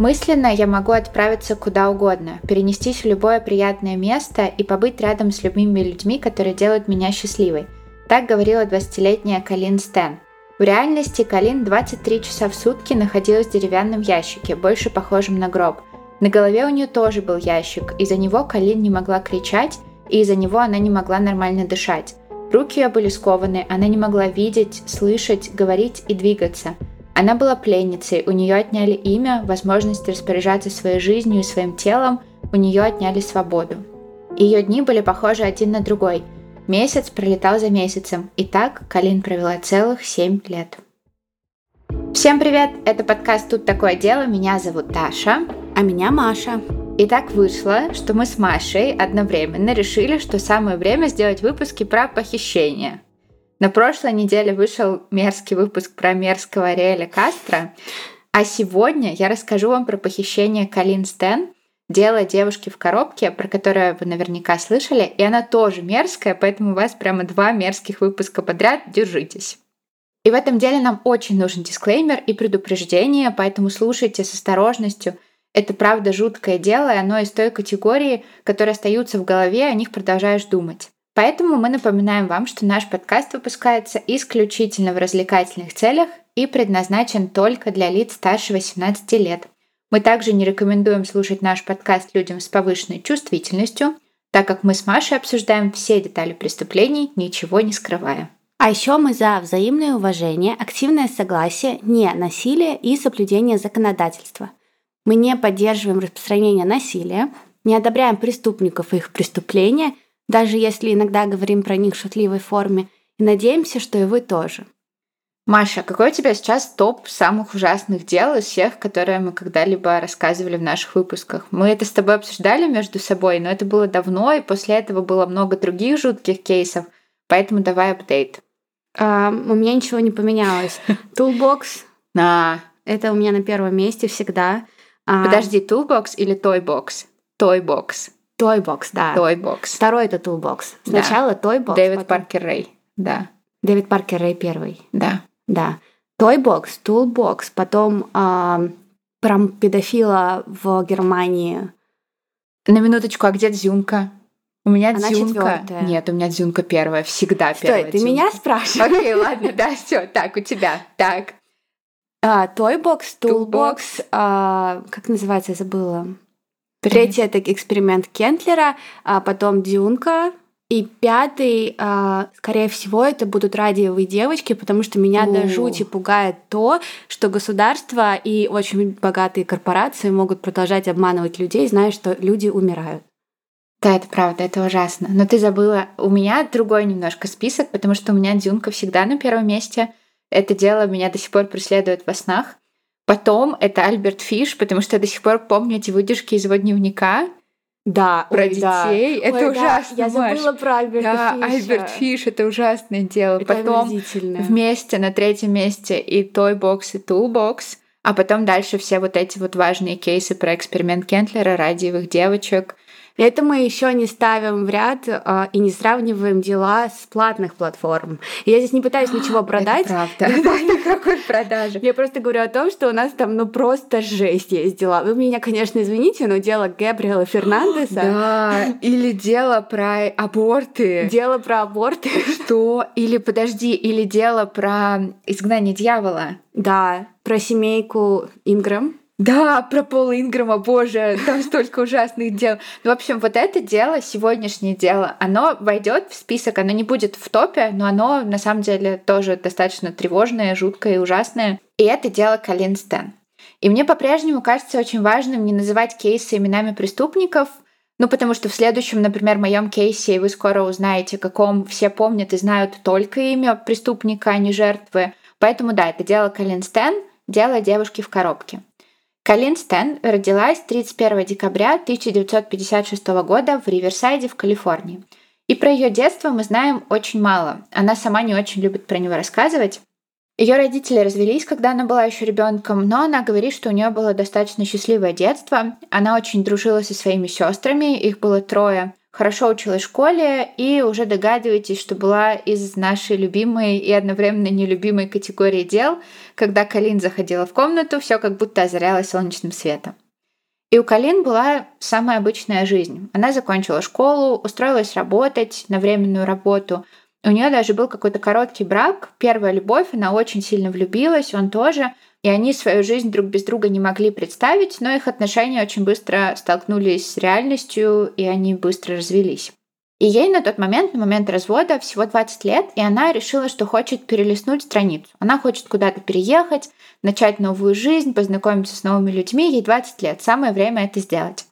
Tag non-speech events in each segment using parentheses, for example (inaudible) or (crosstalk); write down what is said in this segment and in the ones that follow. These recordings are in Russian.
Мысленно я могу отправиться куда угодно, перенестись в любое приятное место и побыть рядом с любыми людьми, которые делают меня счастливой. Так говорила 20-летняя Калин Стэн. В реальности Калин 23 часа в сутки находилась в деревянном ящике, больше похожем на гроб. На голове у нее тоже был ящик, из-за него Калин не могла кричать, и из-за него она не могла нормально дышать. Руки ее были скованы, она не могла видеть, слышать, говорить и двигаться – она была пленницей, у нее отняли имя, возможность распоряжаться своей жизнью и своим телом, у нее отняли свободу. Ее дни были похожи один на другой. Месяц пролетал за месяцем, и так Калин провела целых семь лет. Всем привет! Это подкаст «Тут такое дело». Меня зовут Таша. А меня Маша. И так вышло, что мы с Машей одновременно решили, что самое время сделать выпуски про похищение – на прошлой неделе вышел мерзкий выпуск про мерзкого Ариэля Кастро, а сегодня я расскажу вам про похищение Калин Стен, дело девушки в коробке, про которое вы наверняка слышали, и она тоже мерзкая, поэтому у вас прямо два мерзких выпуска подряд, держитесь. И в этом деле нам очень нужен дисклеймер и предупреждение, поэтому слушайте с осторожностью. Это правда жуткое дело, и оно из той категории, которые остаются в голове, о них продолжаешь думать. Поэтому мы напоминаем вам, что наш подкаст выпускается исключительно в развлекательных целях и предназначен только для лиц старше 18 лет. Мы также не рекомендуем слушать наш подкаст людям с повышенной чувствительностью, так как мы с Машей обсуждаем все детали преступлений, ничего не скрывая. А еще мы за взаимное уважение, активное согласие, не насилие и соблюдение законодательства. Мы не поддерживаем распространение насилия, не одобряем преступников и их преступления – даже если иногда говорим про них в шутливой форме, и надеемся, что и вы тоже. Маша, какой у тебя сейчас топ самых ужасных дел из всех, которые мы когда-либо рассказывали в наших выпусках? Мы это с тобой обсуждали между собой, но это было давно, и после этого было много других жутких кейсов, поэтому давай апдейт. А, у меня ничего не поменялось. (laughs) Toolbox. (laughs) На. Это у меня на первом месте всегда. А, Подожди, Toolbox или Toybox? Toybox. Toybox, да. Toybox. Второй это Toolbox. Сначала да. Toybox. Дэвид потом... Паркер Рэй, да. Дэвид Паркер Рэй первый. Да. Да. Toybox, Toolbox, потом э, про педофила в Германии. На минуточку, а где Дзюнка? У меня Она Дзюнка. Четвертая. Нет, у меня Дзюнка первая, всегда Стой, первая. ты дзюнка. меня спрашиваешь? Окей, ладно, да, все, так, у тебя. Так. А, Toybox, Toolbox, а, как называется, я забыла. Третий это эксперимент Кентлера, а потом Дюнка. И пятый, а, скорее всего, это будут радиовые девочки, потому что меня О. до жути пугает то, что государство и очень богатые корпорации могут продолжать обманывать людей, зная, что люди умирают. Да, это правда, это ужасно. Но ты забыла, у меня другой немножко список, потому что у меня Дюнка всегда на первом месте. Это дело меня до сих пор преследует во снах. Потом это Альберт Фиш, потому что я до сих пор помню эти выдержки из его дневника. Да, про ой, детей. Да. Это ой, ужасно. Да, я забыла Маш. про Альберта да, Фиша. Альберт Фиш это ужасное дело. Это Потом вместе на третьем месте и Toybox, и Toolbox. А потом дальше все вот эти вот важные кейсы про эксперимент Кентлера, радиевых девочек, это мы еще не ставим в ряд э, и не сравниваем дела с платных платформ. Я здесь не пытаюсь ничего (gasps) продать. Это правда. (laughs) Никакой продажи. Я просто говорю о том, что у нас там ну просто жесть есть дела. Вы меня, конечно, извините, но дело Габриэла (gasps) Фернандеса. Да, или дело про аборты. Дело про аборты. (laughs) Что? Или подожди, или дело про изгнание дьявола. Да, про семейку Ингрэм. Да, про Пола Инграма, боже, там столько ужасных дел. Ну, в общем, вот это дело, сегодняшнее дело, оно войдет в список, оно не будет в топе, но оно на самом деле тоже достаточно тревожное, жуткое и ужасное. И это дело Калин Стэн. И мне по-прежнему кажется очень важным не называть кейсы именами преступников, ну, потому что в следующем, например, моем кейсе вы скоро узнаете, каком все помнят и знают только имя преступника, а не жертвы. Поэтому да, это дело Калин Стэн, дело девушки в коробке. Калин Стэн родилась 31 декабря 1956 года в Риверсайде в Калифорнии. И про ее детство мы знаем очень мало. Она сама не очень любит про него рассказывать. Ее родители развелись, когда она была еще ребенком, но она говорит, что у нее было достаточно счастливое детство. Она очень дружила со своими сестрами, их было трое. Хорошо училась в школе и уже догадываетесь, что была из нашей любимой и одновременно нелюбимой категории дел, когда Калин заходила в комнату, все как будто озарялось солнечным светом. И у Калин была самая обычная жизнь. Она закончила школу, устроилась работать на временную работу. У нее даже был какой-то короткий брак, первая любовь, она очень сильно влюбилась, он тоже. И они свою жизнь друг без друга не могли представить, но их отношения очень быстро столкнулись с реальностью, и они быстро развелись. И ей на тот момент, на момент развода, всего 20 лет, и она решила, что хочет перелистнуть страницу. Она хочет куда-то переехать, начать новую жизнь, познакомиться с новыми людьми. Ей 20 лет, самое время это сделать.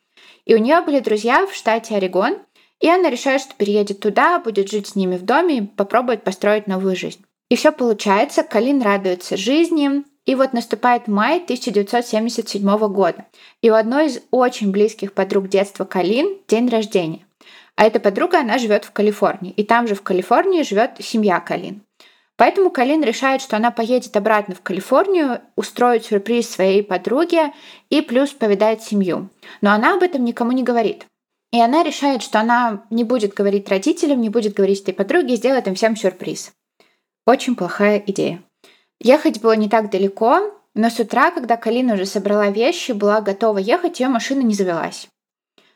И у нее были друзья в штате Орегон, и она решает, что переедет туда, будет жить с ними в доме и попробует построить новую жизнь. И все получается, Калин радуется жизни, и вот наступает май 1977 года, и у одной из очень близких подруг детства Калин день рождения. А эта подруга, она живет в Калифорнии, и там же в Калифорнии живет семья Калин. Поэтому Калин решает, что она поедет обратно в Калифорнию, устроит сюрприз своей подруге и плюс повидает семью. Но она об этом никому не говорит. И она решает, что она не будет говорить родителям, не будет говорить этой подруге, сделает им всем сюрприз. Очень плохая идея. Ехать было не так далеко, но с утра, когда Калина уже собрала вещи, была готова ехать, ее машина не завелась.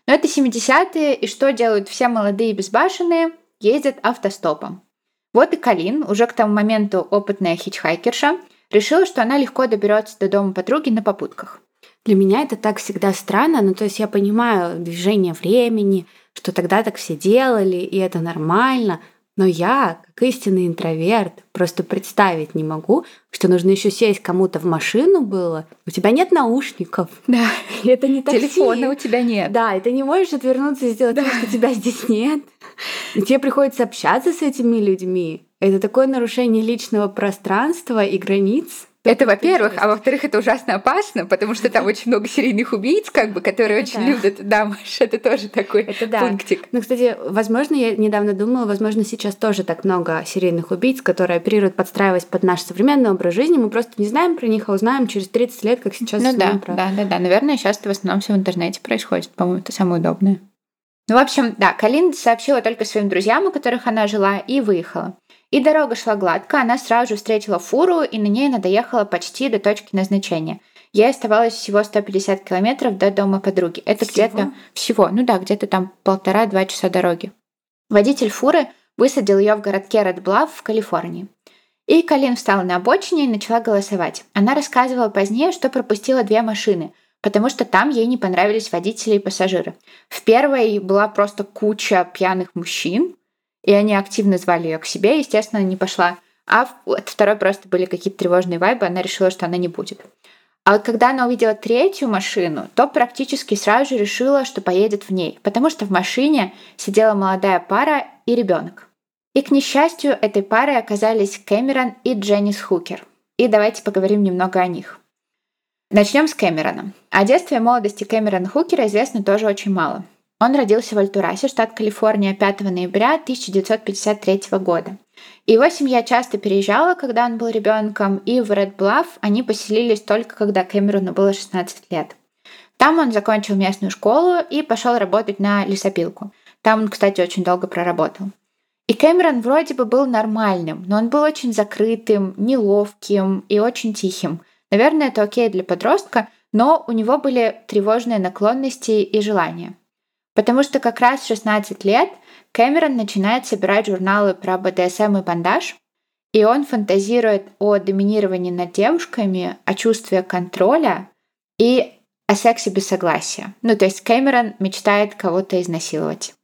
Но это 70-е, и что делают все молодые безбашенные? Ездят автостопом. Вот и Калин, уже к тому моменту опытная хичхайкерша, решила, что она легко доберется до дома подруги на попутках. Для меня это так всегда странно, ну то есть я понимаю движение времени, что тогда так все делали, и это нормально, но я, как истинный интроверт, просто представить не могу, что нужно еще сесть кому-то в машину было. У тебя нет наушников. Да. (laughs) Это не такси. Телефона у тебя нет. Да, и ты не можешь отвернуться и сделать да. что тебя здесь нет. И тебе приходится общаться с этими людьми. Это такое нарушение личного пространства и границ. Это, во-первых, а во-вторых, это ужасно опасно, потому что там очень много серийных убийц, как бы, которые очень любят дамаш. Это тоже такой это да. пунктик. Ну, кстати, возможно, я недавно думала, возможно, сейчас тоже так много серийных убийц, которые оперируют, подстраиваясь под наш современный образ жизни. Мы просто не знаем про них, а узнаем через 30 лет, как сейчас ну, да, про... да, да, да. Наверное, сейчас это в основном все в интернете происходит. По-моему, это самое удобное. Ну, в общем, да, Калин сообщила только своим друзьям, у которых она жила, и выехала. И дорога шла гладко, она сразу же встретила фуру, и на ней она доехала почти до точки назначения. Ей оставалось всего 150 километров до дома подруги. Это где-то всего, ну да, где-то там полтора-два часа дороги. Водитель фуры высадил ее в городке Редблав в Калифорнии. И Калин встала на обочине и начала голосовать. Она рассказывала позднее, что пропустила две машины, потому что там ей не понравились водители и пассажиры. В первой была просто куча пьяных мужчин, и они активно звали ее к себе, естественно, не пошла. А от второй просто были какие-то тревожные вайбы, она решила, что она не будет. А вот когда она увидела третью машину, то практически сразу же решила, что поедет в ней, потому что в машине сидела молодая пара и ребенок. И, к несчастью, этой парой оказались Кэмерон и Дженнис Хукер. И давайте поговорим немного о них. Начнем с Кэмерона. О детстве и молодости Кэмерона Хукера известно тоже очень мало. Он родился в Альтурасе, штат Калифорния, 5 ноября 1953 года. Его семья часто переезжала, когда он был ребенком, и в Ред Блафф они поселились только когда Кэмерону было 16 лет. Там он закончил местную школу и пошел работать на лесопилку. Там он, кстати, очень долго проработал. И Кэмерон вроде бы был нормальным, но он был очень закрытым, неловким и очень тихим. Наверное, это окей для подростка, но у него были тревожные наклонности и желания. Потому что как раз в 16 лет Кэмерон начинает собирать журналы про БДСМ и бандаж, и он фантазирует о доминировании над девушками, о чувстве контроля и о сексе без согласия. Ну, то есть Кэмерон мечтает кого-то изнасиловать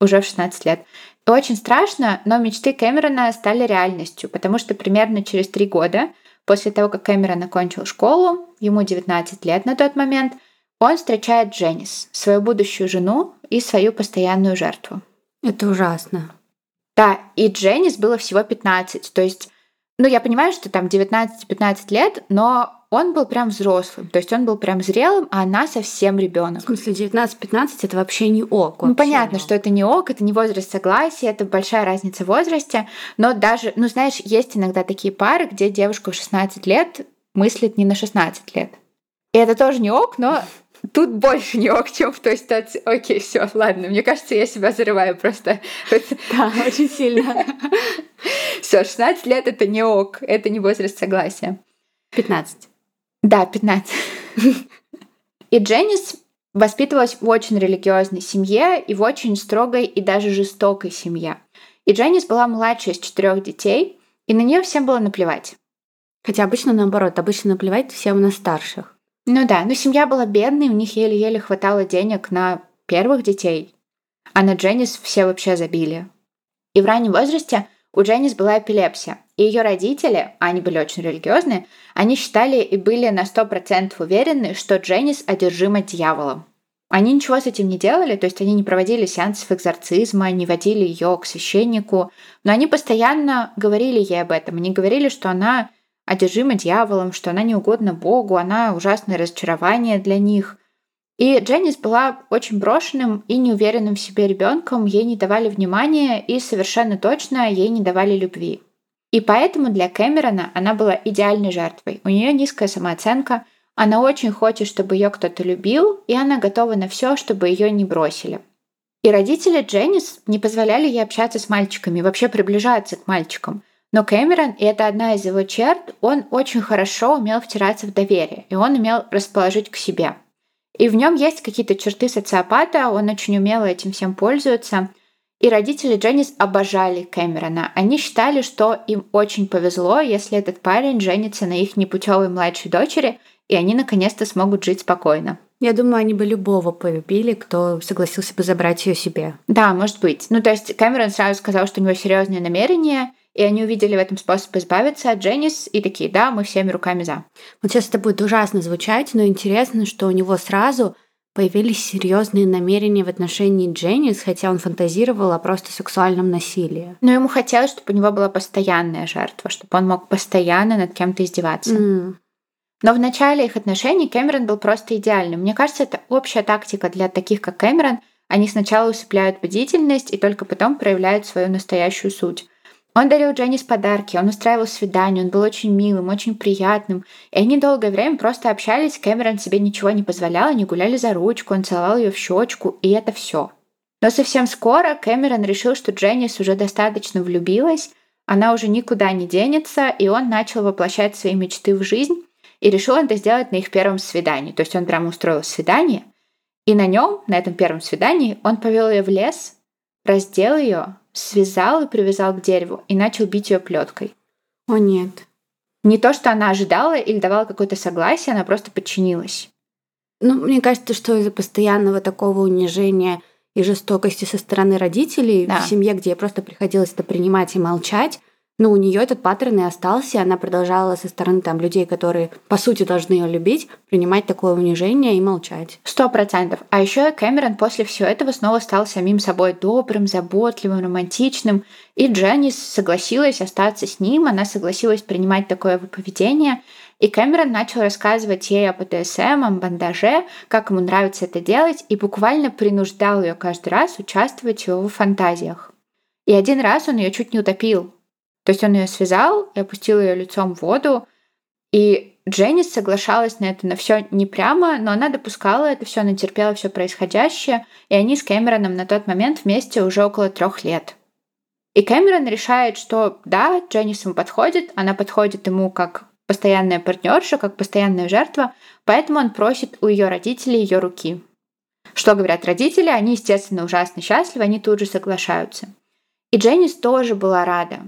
уже в 16 лет. Очень страшно, но мечты Кэмерона стали реальностью, потому что примерно через три года после того, как Кэмерон окончил школу, ему 19 лет на тот момент – он встречает Дженнис, свою будущую жену и свою постоянную жертву. Это ужасно. Да, и Дженнис было всего 15. То есть, ну, я понимаю, что там 19-15 лет, но он был прям взрослым. То есть он был прям зрелым, а она совсем ребенок. В смысле, 19-15 это вообще не ок. Ну, понятно, что это не ок, это не возраст согласия, это большая разница в возрасте. Но даже, ну, знаешь, есть иногда такие пары, где девушка в 16 лет мыслит не на 16 лет. И это тоже не ок, но тут больше не ок, чем в той ситуации. Окей, все, ладно, мне кажется, я себя зарываю просто. (laughs) Да, очень сильно. (laughs) Все, 16 лет это не ок, это не возраст согласия. 15. Да, 15. (laughs) И Дженнис воспитывалась в очень религиозной семье и в очень строгой и даже жестокой семье. И Дженнис была младшей из четырех детей, и на нее всем было наплевать. Хотя обычно наоборот, обычно наплевать всем на старших. Ну да, но семья была бедной, у них еле-еле хватало денег на первых детей, а на Дженнис все вообще забили. И в раннем возрасте у Дженнис была эпилепсия, и ее родители, они были очень религиозные, они считали и были на 100% уверены, что Дженнис одержима дьяволом. Они ничего с этим не делали, то есть они не проводили сеансов экзорцизма, не водили ее к священнику, но они постоянно говорили ей об этом. Они говорили, что она одержима дьяволом, что она не угодна Богу, она ужасное разочарование для них. И Дженнис была очень брошенным и неуверенным в себе ребенком, ей не давали внимания и совершенно точно ей не давали любви. И поэтому для Кэмерона она была идеальной жертвой. У нее низкая самооценка, она очень хочет, чтобы ее кто-то любил, и она готова на все, чтобы ее не бросили. И родители Дженнис не позволяли ей общаться с мальчиками, вообще приближаться к мальчикам. Но Кэмерон, и это одна из его черт, он очень хорошо умел втираться в доверие, и он умел расположить к себе. И в нем есть какие-то черты социопата, он очень умело этим всем пользуется. И родители Дженнис обожали Кэмерона. Они считали, что им очень повезло, если этот парень женится на их непутевой младшей дочери, и они наконец-то смогут жить спокойно. Я думаю, они бы любого полюбили, кто согласился бы забрать ее себе. Да, может быть. Ну, то есть Кэмерон сразу сказал, что у него серьезные намерения, и они увидели в этом способ избавиться от Дженнис и такие, да, мы всеми руками за. Вот сейчас это будет ужасно звучать, но интересно, что у него сразу появились серьезные намерения в отношении Дженнис, хотя он фантазировал о просто сексуальном насилии. Но ему хотелось, чтобы у него была постоянная жертва, чтобы он мог постоянно над кем-то издеваться. Mm. Но в начале их отношений Кэмерон был просто идеальным. Мне кажется, это общая тактика для таких, как Кэмерон. Они сначала усыпляют бдительность и только потом проявляют свою настоящую суть. Он дарил Дженнис подарки, он устраивал свидания, он был очень милым, очень приятным. И они долгое время просто общались, Кэмерон себе ничего не позволял, они гуляли за ручку, он целовал ее в щечку, и это все. Но совсем скоро Кэмерон решил, что Дженнис уже достаточно влюбилась, она уже никуда не денется, и он начал воплощать свои мечты в жизнь, и решил это сделать на их первом свидании. То есть он прямо устроил свидание, и на нем, на этом первом свидании, он повел ее в лес, раздел ее, связал и привязал к дереву и начал бить ее плеткой. О нет. Не то, что она ожидала или давала какое-то согласие, она просто подчинилась. Ну, мне кажется, что из-за постоянного такого унижения и жестокости со стороны родителей да. в семье, где ей просто приходилось это принимать и молчать, ну, у нее этот паттерн и остался, и она продолжала со стороны там людей, которые по сути должны ее любить, принимать такое унижение и молчать. Сто процентов. А еще Кэмерон после всего этого снова стал самим собой добрым, заботливым, романтичным, и Дженнис согласилась остаться с ним, она согласилась принимать такое поведение, и Кэмерон начал рассказывать ей о ПТСМ, о бандаже, как ему нравится это делать, и буквально принуждал ее каждый раз участвовать в его фантазиях. И один раз он ее чуть не утопил, то есть он ее связал и опустил ее лицом в воду. И Дженнис соглашалась на это на все не прямо, но она допускала это все, она терпела все происходящее, и они с Кэмероном на тот момент вместе уже около трех лет. И Кэмерон решает, что да, Дженнис ему подходит, она подходит ему как постоянная партнерша, как постоянная жертва, поэтому он просит у ее родителей ее руки. Что говорят родители? Они, естественно, ужасно счастливы, они тут же соглашаются. И Дженнис тоже была рада.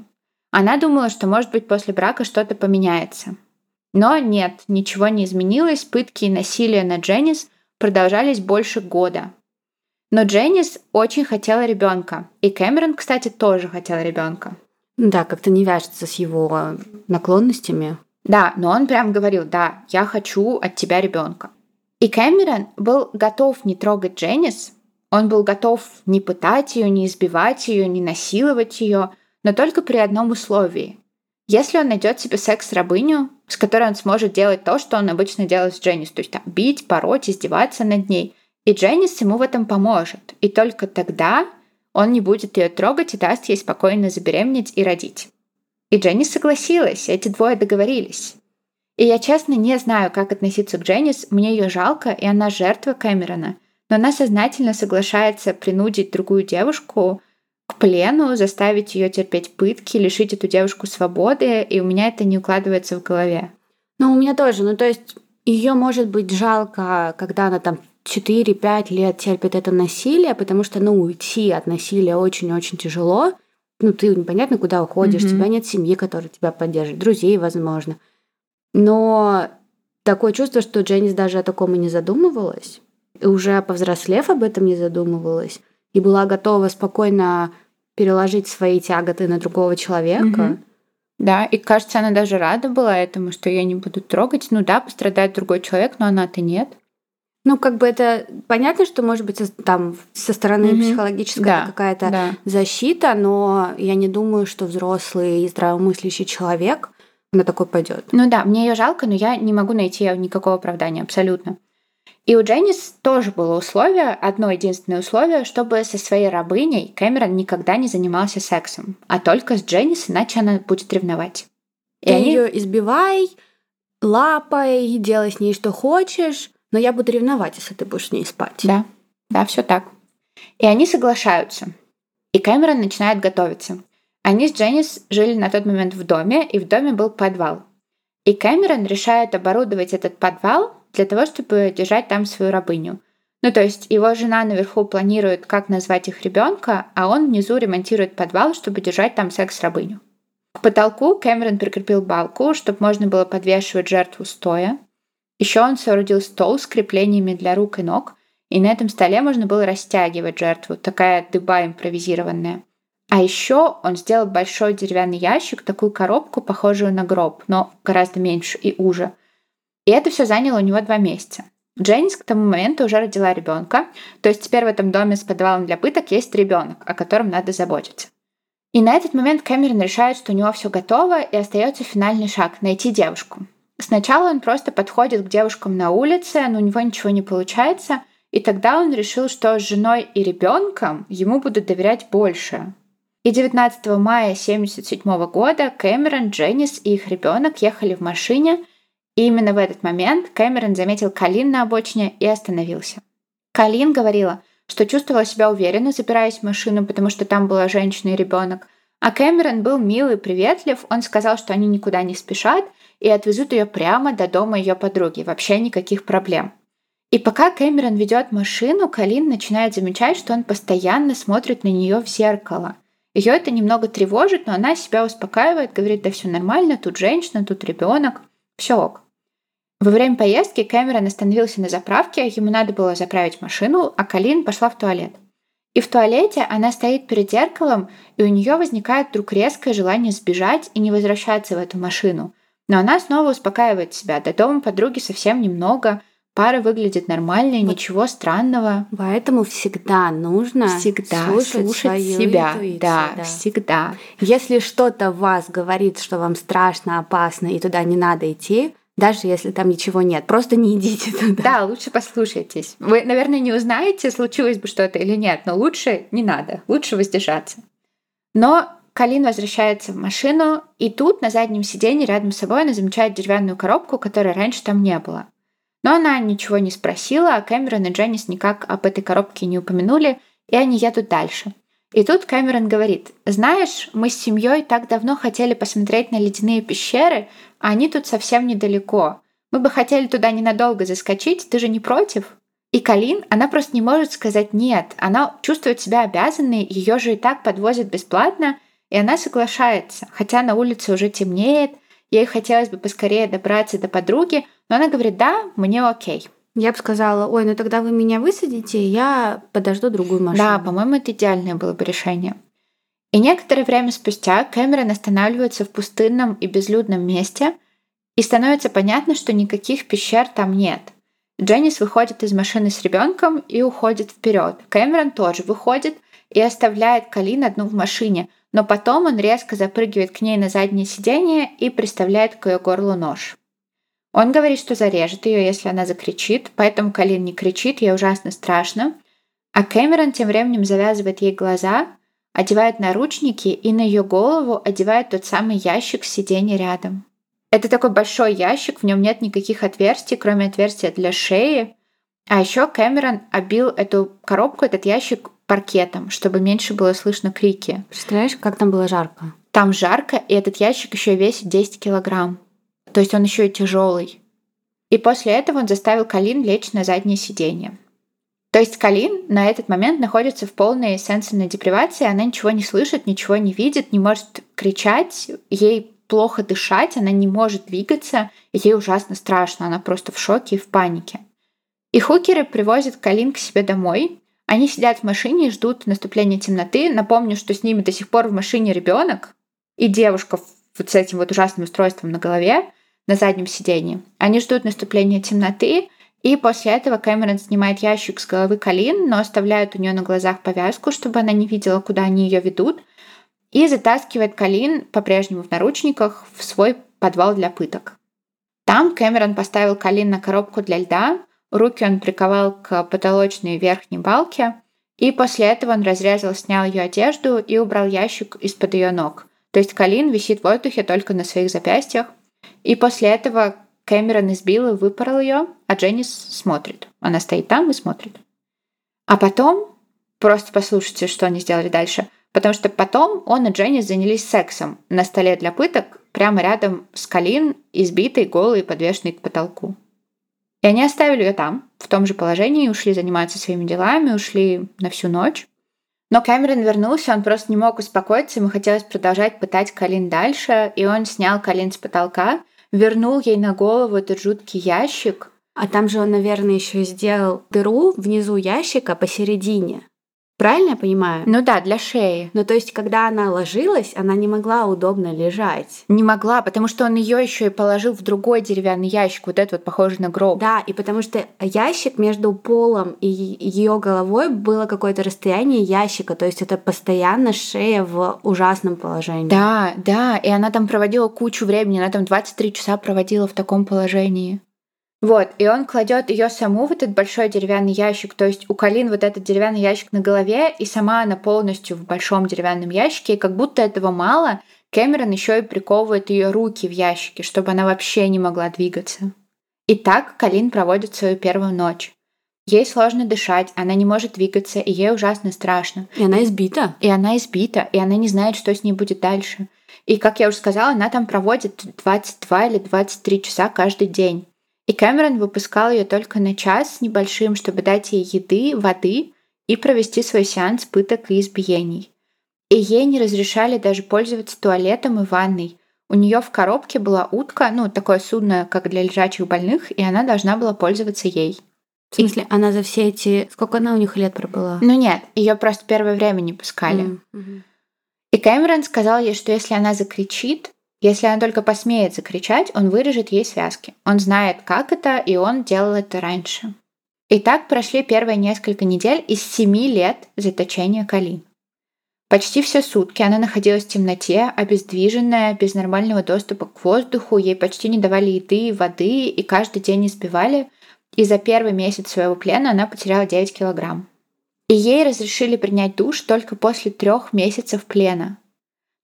Она думала, что, может быть, после брака что-то поменяется. Но нет, ничего не изменилось, пытки и насилие на Дженнис продолжались больше года. Но Дженнис очень хотела ребенка, и Кэмерон, кстати, тоже хотел ребенка. Да, как-то не вяжется с его наклонностями. Да, но он прям говорил, да, я хочу от тебя ребенка. И Кэмерон был готов не трогать Дженнис, он был готов не пытать ее, не избивать ее, не насиловать ее, но только при одном условии. Если он найдет себе секс-рабыню, с которой он сможет делать то, что он обычно делает с Дженнис, то есть там, бить, пороть, издеваться над ней, и Дженнис ему в этом поможет. И только тогда он не будет ее трогать и даст ей спокойно забеременеть и родить. И Дженнис согласилась, эти двое договорились. И я честно не знаю, как относиться к Дженнис. Мне ее жалко, и она жертва Кэмерона. Но она сознательно соглашается принудить другую девушку к плену, заставить ее терпеть пытки, лишить эту девушку свободы, и у меня это не укладывается в голове. Ну, у меня тоже. Ну, то есть ее может быть жалко, когда она там 4-5 лет терпит это насилие, потому что, ну, уйти от насилия очень-очень тяжело. Ну, ты непонятно, куда уходишь, mm-hmm. у тебя нет семьи, которая тебя поддержит, друзей, возможно. Но такое чувство, что Дженнис даже о таком и не задумывалась, и уже повзрослев об этом не задумывалась, и была готова спокойно переложить свои тяготы на другого человека. Mm-hmm. Да, и кажется, она даже рада была этому, что ее не будут трогать. Ну да, пострадает другой человек, но она-то нет. Ну, как бы это понятно, что может быть там со стороны mm-hmm. психологической да, какая-то да. защита, но я не думаю, что взрослый и здравомыслящий человек на такой пойдет. Ну да, мне ее жалко, но я не могу найти никакого оправдания абсолютно. И у Дженнис тоже было условие, одно единственное условие, чтобы со своей рабыней Кэмерон никогда не занимался сексом, а только с Дженнис, иначе она будет ревновать. И Ты они... ее избивай, лапай, делай с ней что хочешь, но я буду ревновать, если ты будешь с ней спать. Да, да, все так. И они соглашаются. И Кэмерон начинает готовиться. Они с Дженнис жили на тот момент в доме, и в доме был подвал. И Кэмерон решает оборудовать этот подвал для того, чтобы держать там свою рабыню. Ну, то есть его жена наверху планирует, как назвать их ребенка, а он внизу ремонтирует подвал, чтобы держать там секс-рабыню. К потолку Кэмерон прикрепил балку, чтобы можно было подвешивать жертву стоя. Еще он соорудил стол с креплениями для рук и ног, и на этом столе можно было растягивать жертву, такая дыба импровизированная. А еще он сделал большой деревянный ящик, такую коробку, похожую на гроб, но гораздо меньше и уже. И это все заняло у него два месяца. Дженнис к тому моменту уже родила ребенка, то есть теперь в этом доме с подвалом для пыток есть ребенок, о котором надо заботиться. И на этот момент Кэмерон решает, что у него все готово, и остается финальный шаг — найти девушку. Сначала он просто подходит к девушкам на улице, но у него ничего не получается, и тогда он решил, что с женой и ребенком ему будут доверять больше. И 19 мая 1977 года Кэмерон, Дженнис и их ребенок ехали в машине, и именно в этот момент Кэмерон заметил Калин на обочине и остановился. Калин говорила, что чувствовала себя уверенно, забираясь в машину, потому что там была женщина и ребенок. А Кэмерон был милый, приветлив, он сказал, что они никуда не спешат, и отвезут ее прямо до дома ее подруги. Вообще никаких проблем. И пока Кэмерон ведет машину, Калин начинает замечать, что он постоянно смотрит на нее в зеркало. Ее это немного тревожит, но она себя успокаивает, говорит, да все нормально, тут женщина, тут ребенок, все ок. Во время поездки Кэмерон остановился на заправке, ему надо было заправить машину, а Калин пошла в туалет. И в туалете она стоит перед зеркалом, и у нее возникает вдруг резкое желание сбежать и не возвращаться в эту машину. Но она снова успокаивает себя. До дома подруги совсем немного. Пара выглядит нормально, вот ничего странного. Поэтому всегда нужно всегда слушать, слушать свою себя. Интуицию, да, да, всегда. Если что-то вас говорит, что вам страшно, опасно и туда не надо идти, даже если там ничего нет. Просто не идите (laughs) туда. Да, лучше послушайтесь. Вы, наверное, не узнаете, случилось бы что-то или нет, но лучше не надо, лучше воздержаться. Но Калин возвращается в машину, и тут на заднем сиденье рядом с собой она замечает деревянную коробку, которой раньше там не было. Но она ничего не спросила, а Кэмерон и Дженнис никак об этой коробке не упомянули, и они едут дальше. И тут Кэмерон говорит, знаешь, мы с семьей так давно хотели посмотреть на ледяные пещеры, а они тут совсем недалеко. Мы бы хотели туда ненадолго заскочить, ты же не против? И Калин, она просто не может сказать «нет». Она чувствует себя обязанной, ее же и так подвозят бесплатно – и она соглашается, хотя на улице уже темнеет, ей хотелось бы поскорее добраться до подруги, но она говорит, да, мне окей. Я бы сказала, ой, ну тогда вы меня высадите, я подожду другую машину. Да, по-моему, это идеальное было бы решение. И некоторое время спустя Кэмерон останавливается в пустынном и безлюдном месте, и становится понятно, что никаких пещер там нет. Дженнис выходит из машины с ребенком и уходит вперед. Кэмерон тоже выходит и оставляет Калин одну в машине – но потом он резко запрыгивает к ней на заднее сиденье и приставляет к ее горлу нож. Он говорит, что зарежет ее, если она закричит, поэтому Калин не кричит, ей ужасно страшно. А Кэмерон тем временем завязывает ей глаза, одевает наручники и на ее голову одевает тот самый ящик с сиденья рядом. Это такой большой ящик, в нем нет никаких отверстий, кроме отверстия для шеи. А еще Кэмерон обил эту коробку, этот ящик паркетом, чтобы меньше было слышно крики. Представляешь, как там было жарко? Там жарко, и этот ящик еще весит 10 килограмм. То есть он еще и тяжелый. И после этого он заставил Калин лечь на заднее сиденье. То есть Калин на этот момент находится в полной сенсорной депривации, она ничего не слышит, ничего не видит, не может кричать, ей плохо дышать, она не может двигаться, ей ужасно страшно, она просто в шоке и в панике. И хукеры привозят Калин к себе домой. Они сидят в машине и ждут наступления темноты. Напомню, что с ними до сих пор в машине ребенок и девушка вот с этим вот ужасным устройством на голове на заднем сидении. Они ждут наступления темноты, и после этого Кэмерон снимает ящик с головы Калин, но оставляет у нее на глазах повязку, чтобы она не видела, куда они ее ведут, и затаскивает Калин, по-прежнему в наручниках, в свой подвал для пыток. Там Кэмерон поставил Калин на коробку для льда, руки он приковал к потолочной верхней балке, и после этого он разрезал, снял ее одежду и убрал ящик из-под ее ног. То есть Калин висит в воздухе только на своих запястьях. И после этого Кэмерон избил и выпорол ее, а Дженнис смотрит. Она стоит там и смотрит. А потом, просто послушайте, что они сделали дальше. Потому что потом он и Дженнис занялись сексом на столе для пыток, прямо рядом с Калин, избитой, голой и подвешенной к потолку. И они оставили ее там, в том же положении, ушли заниматься своими делами, ушли на всю ночь. Но Кэмерон вернулся, он просто не мог успокоиться, ему хотелось продолжать пытать Калин дальше, и он снял Калин с потолка вернул ей на голову этот жуткий ящик. А там же он, наверное, еще сделал дыру внизу ящика посередине. Правильно я понимаю? Ну да, для шеи. Ну то есть, когда она ложилась, она не могла удобно лежать. Не могла, потому что он ее еще и положил в другой деревянный ящик, вот этот вот похожий на гроб. Да, и потому что ящик между полом и ее головой было какое-то расстояние ящика, то есть это постоянно шея в ужасном положении. Да, да, и она там проводила кучу времени, она там 23 часа проводила в таком положении. Вот, и он кладет ее саму в этот большой деревянный ящик, то есть у Калин вот этот деревянный ящик на голове, и сама она полностью в большом деревянном ящике, и как будто этого мало, Кэмерон еще и приковывает ее руки в ящике, чтобы она вообще не могла двигаться. И так Калин проводит свою первую ночь. Ей сложно дышать, она не может двигаться, и ей ужасно страшно. И она избита. И она избита, и она не знает, что с ней будет дальше. И, как я уже сказала, она там проводит 22 или 23 часа каждый день. И Кэмерон выпускал ее только на час с небольшим, чтобы дать ей еды, воды и провести свой сеанс пыток и избиений. И ей не разрешали даже пользоваться туалетом и ванной. У нее в коробке была утка, ну, такое судно, как для лежачих больных, и она должна была пользоваться ей. В смысле, и... она за все эти... Сколько она у них лет пробыла? Ну нет, ее просто первое время не пускали. Mm-hmm. И Кэмерон сказал ей, что если она закричит, если она только посмеет закричать, он вырежет ей связки. Он знает, как это, и он делал это раньше. И так прошли первые несколько недель из семи лет заточения Кали. Почти все сутки она находилась в темноте, обездвиженная, без нормального доступа к воздуху, ей почти не давали еды и воды, и каждый день избивали, и за первый месяц своего плена она потеряла 9 килограмм. И ей разрешили принять душ только после трех месяцев плена,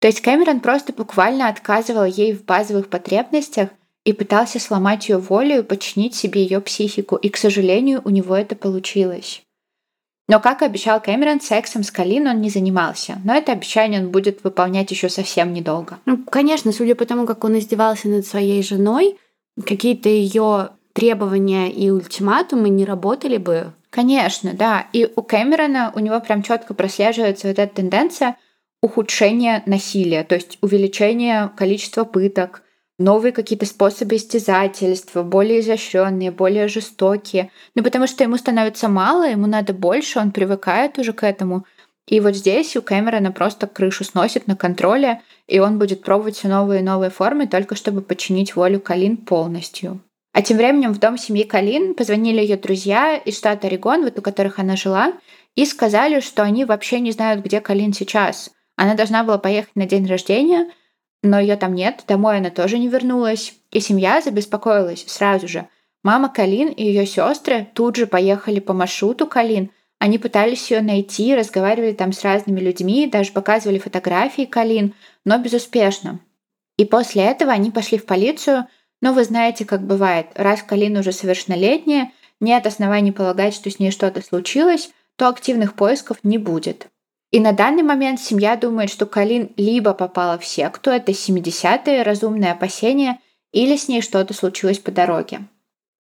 то есть Кэмерон просто буквально отказывал ей в базовых потребностях и пытался сломать ее волю и подчинить себе ее психику, и, к сожалению, у него это получилось. Но, как обещал Кэмерон, сексом с Калин он не занимался. Но это обещание он будет выполнять еще совсем недолго. Ну, конечно, судя по тому, как он издевался над своей женой, какие-то ее требования и ультиматумы не работали бы. Конечно, да. И у Кэмерона у него прям четко прослеживается вот эта тенденция ухудшение насилия, то есть увеличение количества пыток, новые какие-то способы истязательства, более изощренные, более жестокие. Ну, потому что ему становится мало, ему надо больше, он привыкает уже к этому. И вот здесь у Кэмерона просто крышу сносит на контроле, и он будет пробовать все новые и новые формы, только чтобы подчинить волю Калин полностью. А тем временем в дом семьи Калин позвонили ее друзья из штата Орегон, вот у которых она жила, и сказали, что они вообще не знают, где Калин сейчас. Она должна была поехать на день рождения, но ее там нет, домой она тоже не вернулась. И семья забеспокоилась сразу же. Мама Калин и ее сестры тут же поехали по маршруту Калин. Они пытались ее найти, разговаривали там с разными людьми, даже показывали фотографии Калин, но безуспешно. И после этого они пошли в полицию, но вы знаете, как бывает, раз Калин уже совершеннолетняя, нет оснований полагать, что с ней что-то случилось, то активных поисков не будет. И на данный момент семья думает, что Калин либо попала в секту, это 70-е, разумное опасение, или с ней что-то случилось по дороге.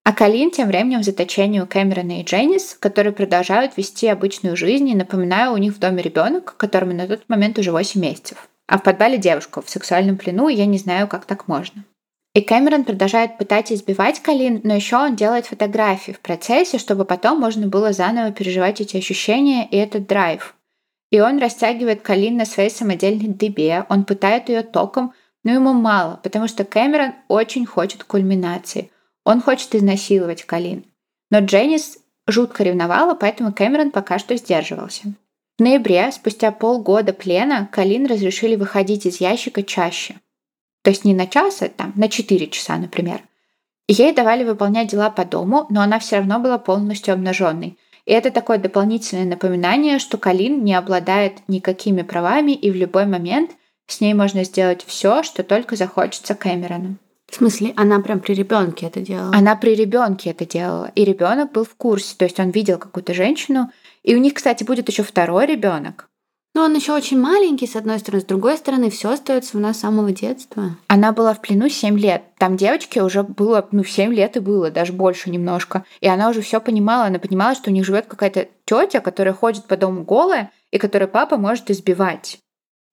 А Калин тем временем в заточении у Кэмерона и Дженнис, которые продолжают вести обычную жизнь, и напоминаю, у них в доме ребенок, которому на тот момент уже 8 месяцев. А в подвале девушка в сексуальном плену, я не знаю, как так можно. И Кэмерон продолжает пытать избивать Калин, но еще он делает фотографии в процессе, чтобы потом можно было заново переживать эти ощущения и этот драйв. И он растягивает Калин на своей самодельной дыбе, он пытает ее током, но ему мало, потому что Кэмерон очень хочет кульминации. Он хочет изнасиловать Калин. Но Дженнис жутко ревновала, поэтому Кэмерон пока что сдерживался. В ноябре, спустя полгода плена, Калин разрешили выходить из ящика чаще. То есть не на час, а там на 4 часа, например. Ей давали выполнять дела по дому, но она все равно была полностью обнаженной. И это такое дополнительное напоминание, что Калин не обладает никакими правами, и в любой момент с ней можно сделать все, что только захочется Кэмерону. В смысле, она прям при ребенке это делала? Она при ребенке это делала. И ребенок был в курсе. То есть он видел какую-то женщину. И у них, кстати, будет еще второй ребенок. Но он еще очень маленький, с одной стороны, с другой стороны, все остается у нас с самого детства. Она была в плену 7 лет. Там девочке уже было, ну, 7 лет и было, даже больше немножко. И она уже все понимала. Она понимала, что у них живет какая-то тетя, которая ходит по дому голая, и которую папа может избивать.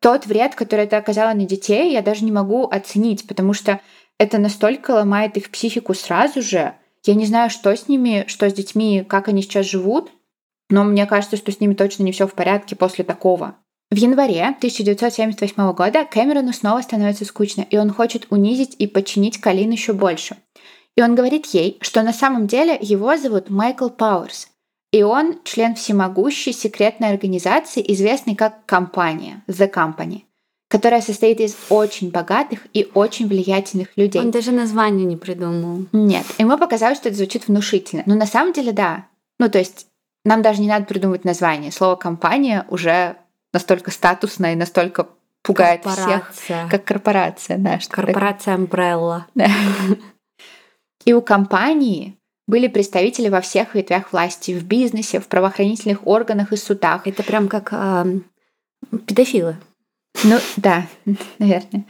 Тот вред, который это оказало на детей, я даже не могу оценить, потому что это настолько ломает их психику сразу же. Я не знаю, что с ними, что с детьми, как они сейчас живут, но мне кажется, что с ними точно не все в порядке после такого. В январе 1978 года Кэмерону снова становится скучно, и он хочет унизить и подчинить Калин еще больше. И он говорит ей, что на самом деле его зовут Майкл Пауэрс, и он член всемогущей секретной организации, известной как компания, The Company, которая состоит из очень богатых и очень влиятельных людей. Он даже название не придумал. Нет, ему показалось, что это звучит внушительно. Но на самом деле да. Ну, то есть нам даже не надо придумывать название. Слово «компания» уже настолько статусное и настолько пугает всех, как корпорация. Да, корпорация Umbrella. Да. И у компании были представители во всех ветвях власти, в бизнесе, в правоохранительных органах и судах. Это прям как э, педофилы. Ну да, (laughs) наверное.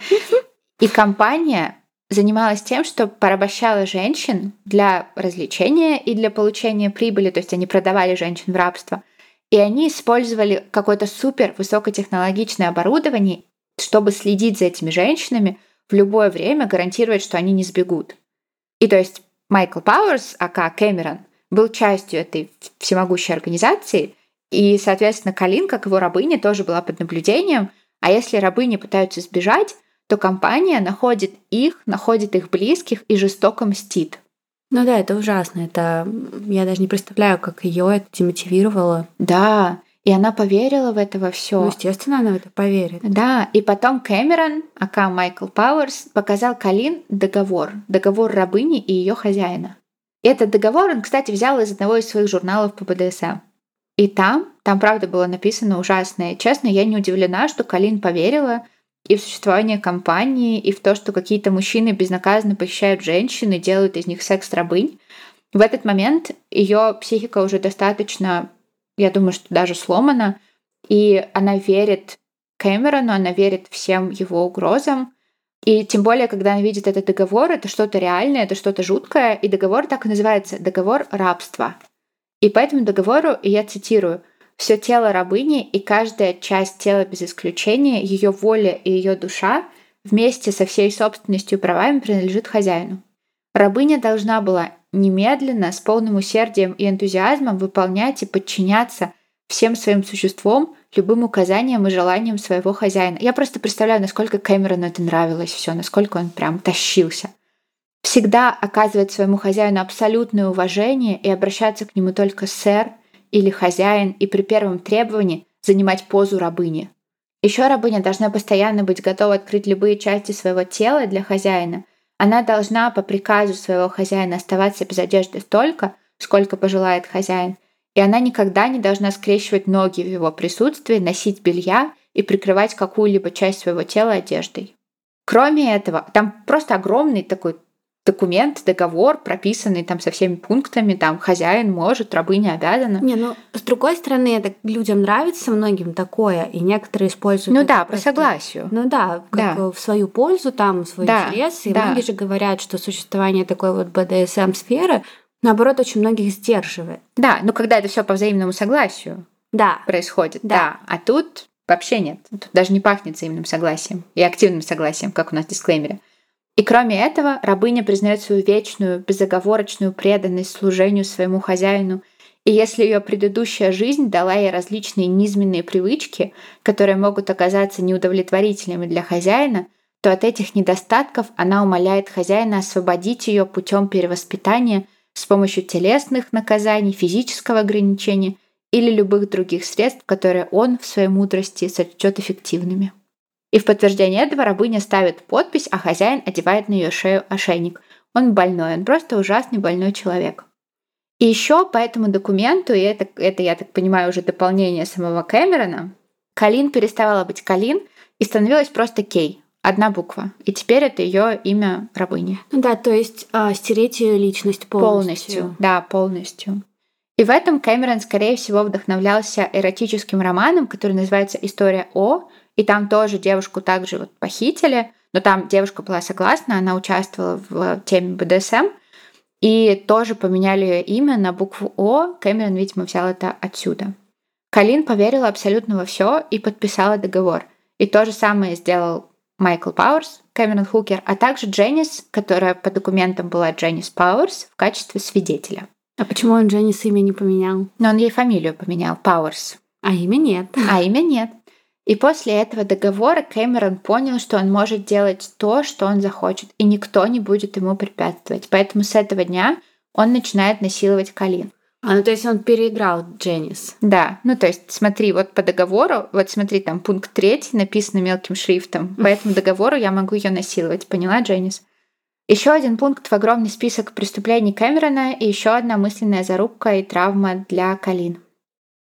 И компания занималась тем, что порабощала женщин для развлечения и для получения прибыли, то есть они продавали женщин в рабство. И они использовали какое-то супер высокотехнологичное оборудование, чтобы следить за этими женщинами в любое время, гарантировать, что они не сбегут. И то есть Майкл Пауэрс, ака Кэмерон, был частью этой всемогущей организации, и, соответственно, Калин, как его рабыня, тоже была под наблюдением, а если рабыни пытаются сбежать, то компания находит их, находит их близких и жестоко мстит. Ну да, это ужасно. Это я даже не представляю, как ее это демотивировало. Да, и она поверила в это во все. Ну, естественно, она в это поверит. Да, и потом Кэмерон, ака Майкл Пауэрс, показал Калин договор. Договор рабыни и ее хозяина. Этот договор он, кстати, взял из одного из своих журналов по БДСМ. И там, там правда было написано ужасное. Честно, я не удивлена, что Калин поверила, и в существование компании, и в то, что какие-то мужчины безнаказанно похищают женщин и делают из них секс-рабынь. В этот момент ее психика уже достаточно, я думаю, что даже сломана, и она верит Кэмерону, она верит всем его угрозам. И тем более, когда она видит этот договор, это что-то реальное, это что-то жуткое, и договор так и называется «договор рабства». И по этому договору, и я цитирую, все тело рабыни и каждая часть тела без исключения, ее воля и ее душа вместе со всей собственностью и правами принадлежит хозяину. Рабыня должна была немедленно, с полным усердием и энтузиазмом выполнять и подчиняться всем своим существом, любым указаниям и желаниям своего хозяина. Я просто представляю, насколько Кэмерону это нравилось все, насколько он прям тащился. Всегда оказывать своему хозяину абсолютное уважение и обращаться к нему только «сэр», или хозяин и при первом требовании занимать позу рабыни. Еще рабыня должна постоянно быть готова открыть любые части своего тела для хозяина. Она должна по приказу своего хозяина оставаться без одежды столько, сколько пожелает хозяин, и она никогда не должна скрещивать ноги в его присутствии, носить белья и прикрывать какую-либо часть своего тела одеждой. Кроме этого, там просто огромный такой документ, договор, прописанный там со всеми пунктами, там хозяин может, рабыня обязана. Не, ну, с другой стороны, это людям нравится многим такое, и некоторые используют... Ну да, просто... по согласию. Ну да, как да. в свою пользу, там, в свой да, интерес. И да. многие же говорят, что существование такой вот БДСМ-сферы, наоборот, очень многих сдерживает. Да, но когда это все по взаимному согласию да. происходит, да. да. А тут вообще нет. Тут даже не пахнет взаимным согласием и активным согласием, как у нас в дисклеймере. И кроме этого, рабыня признает свою вечную, безоговорочную преданность служению своему хозяину. И если ее предыдущая жизнь дала ей различные низменные привычки, которые могут оказаться неудовлетворительными для хозяина, то от этих недостатков она умоляет хозяина освободить ее путем перевоспитания с помощью телесных наказаний, физического ограничения или любых других средств, которые он в своей мудрости сочтет эффективными. И в подтверждение этого рабыня ставит подпись, а хозяин одевает на ее шею ошейник. Он больной, он просто ужасный больной человек. И еще по этому документу, и это, это, я так понимаю, уже дополнение самого Кэмерона, Калин переставала быть Калин и становилась просто Кей. Одна буква. И теперь это ее имя рабыни. Ну да, то есть э, стереть ее личность полностью. Полностью, да, полностью. И в этом Кэмерон, скорее всего, вдохновлялся эротическим романом, который называется «История О», и там тоже девушку также вот похитили, но там девушка была согласна, она участвовала в теме БДСМ, и тоже поменяли ее имя на букву О. Кэмерон, видимо, взял это отсюда. Калин поверила абсолютно во все и подписала договор. И то же самое сделал Майкл Пауэрс, Кэмерон Хукер, а также Дженнис, которая по документам была Дженнис Пауэрс в качестве свидетеля. А почему он Дженнис имя не поменял? Но он ей фамилию поменял, Пауэрс. А имя нет. А имя нет. И после этого договора Кэмерон понял, что он может делать то, что он захочет, и никто не будет ему препятствовать. Поэтому с этого дня он начинает насиловать Калин. А, ну то есть он переиграл Дженнис. Да, ну то есть смотри, вот по договору, вот смотри, там пункт третий написано мелким шрифтом, по этому (laughs) договору я могу ее насиловать, поняла, Дженнис? Еще один пункт в огромный список преступлений Кэмерона и еще одна мысленная зарубка и травма для Калин.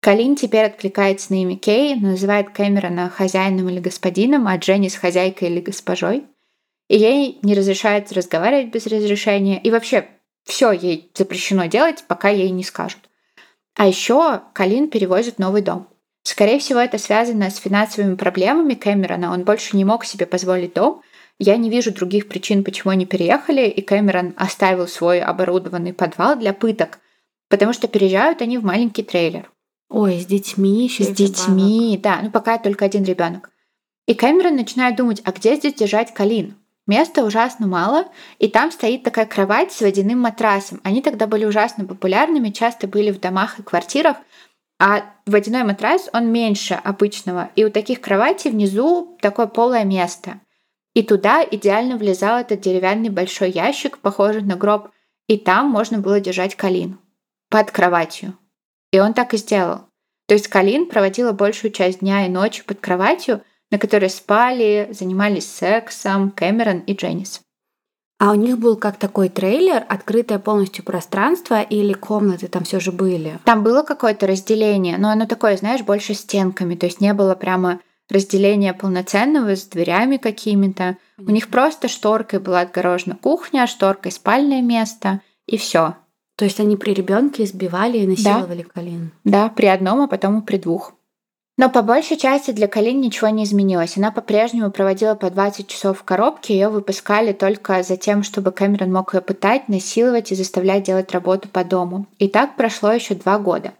Калин теперь откликается на имя Кей, называет Кэмерона хозяином или господином, а Дженни с хозяйкой или госпожой. И ей не разрешается разговаривать без разрешения. И вообще все ей запрещено делать, пока ей не скажут. А еще Калин перевозит новый дом. Скорее всего, это связано с финансовыми проблемами Кэмерона. Он больше не мог себе позволить дом. Я не вижу других причин, почему они переехали, и Кэмерон оставил свой оборудованный подвал для пыток, потому что переезжают они в маленький трейлер. Ой, с детьми еще. С детьми, да. Ну, пока только один ребенок. И Кэмерон начинает думать, а где здесь держать Калин? Места ужасно мало, и там стоит такая кровать с водяным матрасом. Они тогда были ужасно популярными, часто были в домах и квартирах, а водяной матрас, он меньше обычного, и у таких кроватей внизу такое полое место. И туда идеально влезал этот деревянный большой ящик, похожий на гроб, и там можно было держать калин под кроватью. И он так и сделал. То есть Калин проводила большую часть дня и ночи под кроватью, на которой спали, занимались сексом Кэмерон и Дженнис. А у них был как такой трейлер, открытое полностью пространство или комнаты там все же были? Там было какое-то разделение, но оно такое, знаешь, больше стенками, то есть не было прямо разделения полноценного с дверями какими-то. У них просто шторкой была отгорожена кухня, шторкой спальное место и все. То есть они при ребенке избивали и насиловали да. Калин? Да, при одном, а потом и при двух. Но по большей части для Калин ничего не изменилось. Она по-прежнему проводила по 20 часов в коробке, ее выпускали только за тем, чтобы Кэмерон мог ее пытать, насиловать и заставлять делать работу по дому. И так прошло еще два года.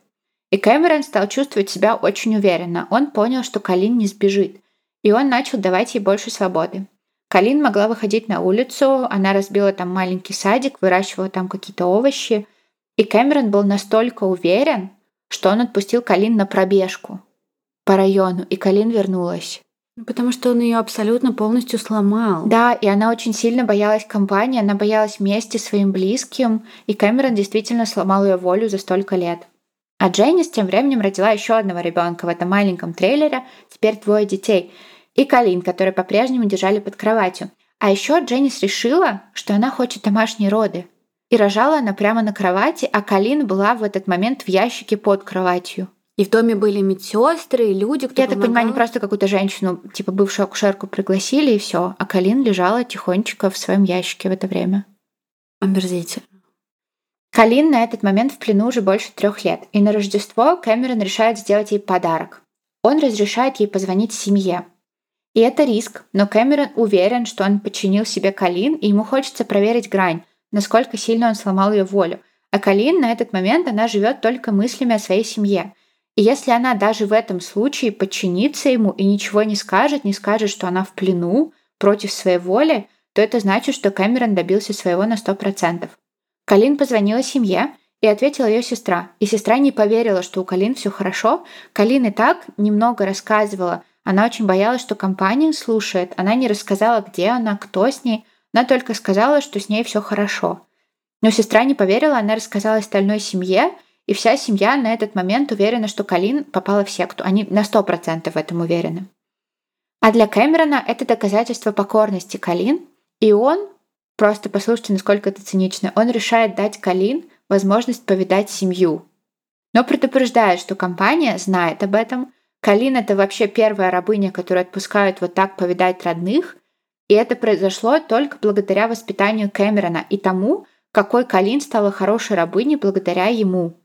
И Кэмерон стал чувствовать себя очень уверенно. Он понял, что Калин не сбежит. И он начал давать ей больше свободы. Калин могла выходить на улицу, она разбила там маленький садик, выращивала там какие-то овощи. И Кэмерон был настолько уверен, что он отпустил Калин на пробежку по району, и Калин вернулась. Потому что он ее абсолютно полностью сломал. Да, и она очень сильно боялась компании, она боялась мести своим близким, и Кэмерон действительно сломал ее волю за столько лет. А Дженнис тем временем родила еще одного ребенка в этом маленьком трейлере, теперь двое детей — и Калин, которые по-прежнему держали под кроватью. А еще Дженнис решила, что она хочет домашние роды. И рожала она прямо на кровати, а Калин была в этот момент в ящике под кроватью. И в доме были медсестры, и люди, кто Я так понимаю, они просто какую-то женщину, типа бывшую акушерку пригласили, и все. А Калин лежала тихонечко в своем ящике в это время. Омерзительно. Калин на этот момент в плену уже больше трех лет, и на Рождество Кэмерон решает сделать ей подарок. Он разрешает ей позвонить семье. И это риск, но Кэмерон уверен, что он подчинил себе Калин, и ему хочется проверить грань, насколько сильно он сломал ее волю. А Калин на этот момент она живет только мыслями о своей семье. И если она даже в этом случае подчинится ему и ничего не скажет, не скажет, что она в плену против своей воли, то это значит, что Кэмерон добился своего на 100%. Калин позвонила семье, и ответила ее сестра. И сестра не поверила, что у Калин все хорошо. Калин и так немного рассказывала. Она очень боялась, что компания слушает. Она не рассказала, где она, кто с ней. Она только сказала, что с ней все хорошо. Но сестра не поверила, она рассказала остальной семье, и вся семья на этот момент уверена, что Калин попала в секту. Они на сто процентов в этом уверены. А для Кэмерона это доказательство покорности Калин, и он Просто послушайте, насколько это цинично. Он решает дать Калин возможность повидать семью. Но предупреждает, что компания знает об этом. Калин — это вообще первая рабыня, которую отпускают вот так повидать родных. И это произошло только благодаря воспитанию Кэмерона и тому, какой Калин стала хорошей рабыней благодаря ему.